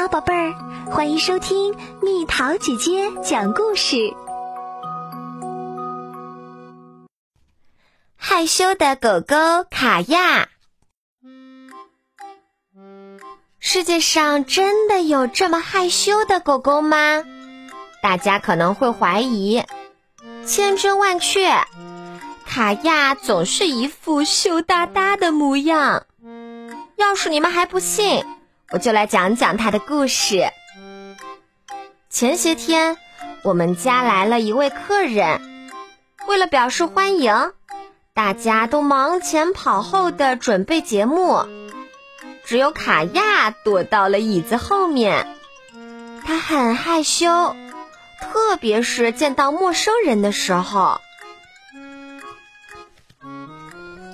好，宝贝儿，欢迎收听蜜桃姐姐讲故事。害羞的狗狗卡亚，世界上真的有这么害羞的狗狗吗？大家可能会怀疑，千真万确，卡亚总是一副羞答答的模样。要是你们还不信，我就来讲讲他的故事。前些天，我们家来了一位客人，为了表示欢迎，大家都忙前跑后的准备节目，只有卡亚躲到了椅子后面，他很害羞。特别是见到陌生人的时候，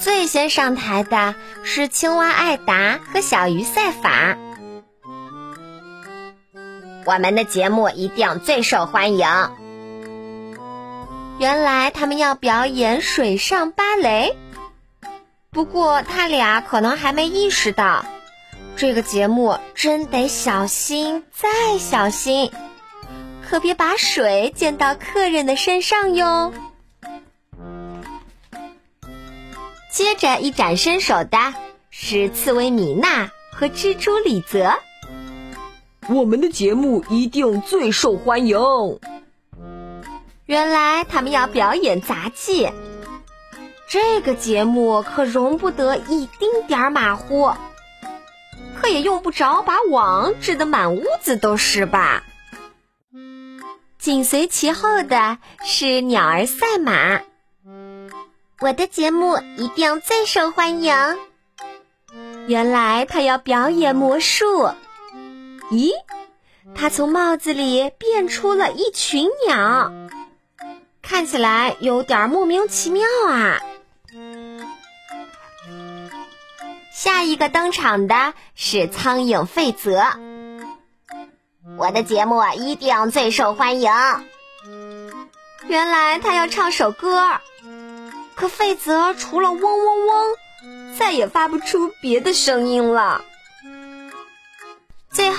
最先上台的是青蛙艾达和小鱼赛法。我们的节目一定最受欢迎。原来他们要表演水上芭蕾，不过他俩可能还没意识到，这个节目真得小心再小心。可别把水溅到客人的身上哟。接着一展身手的是刺猬米娜和蜘蛛李泽。我们的节目一定最受欢迎。原来他们要表演杂技，这个节目可容不得一丁点儿马虎，可也用不着把网织得满屋子都是吧？紧随其后的是鸟儿赛马。我的节目一定最受欢迎。原来他要表演魔术。咦，他从帽子里变出了一群鸟，看起来有点莫名其妙啊。下一个登场的是苍蝇费泽。我的节目一定最受欢迎。原来他要唱首歌，可费泽除了嗡嗡嗡，再也发不出别的声音了。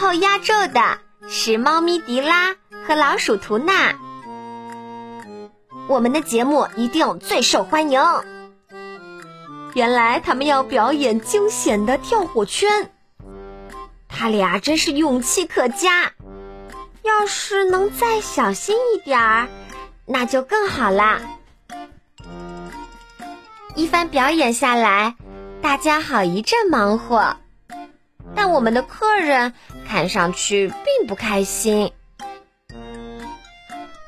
后压轴的是猫咪迪拉和老鼠图娜。我们的节目一定最受欢迎。原来他们要表演惊险的跳火圈，他俩真是勇气可嘉。要是能再小心一点儿，那就更好啦。一番表演下来，大家好一阵忙活，但我们的客人看上去并不开心。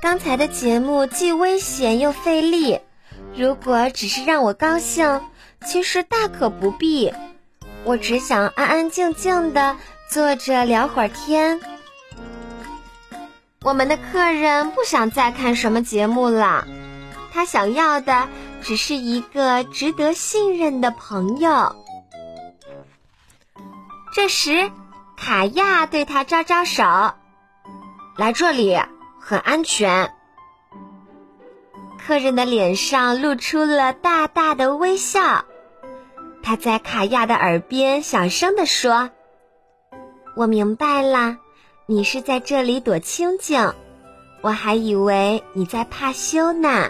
刚才的节目既危险又费力，如果只是让我高兴，其实大可不必。我只想安安静静的坐着聊会儿天。我们的客人不想再看什么节目了，他想要的只是一个值得信任的朋友。这时，卡亚对他招招手：“来这里，很安全。”客人的脸上露出了大大的微笑，他在卡亚的耳边小声地说：“我明白了。”你是在这里躲清静，我还以为你在怕羞呢。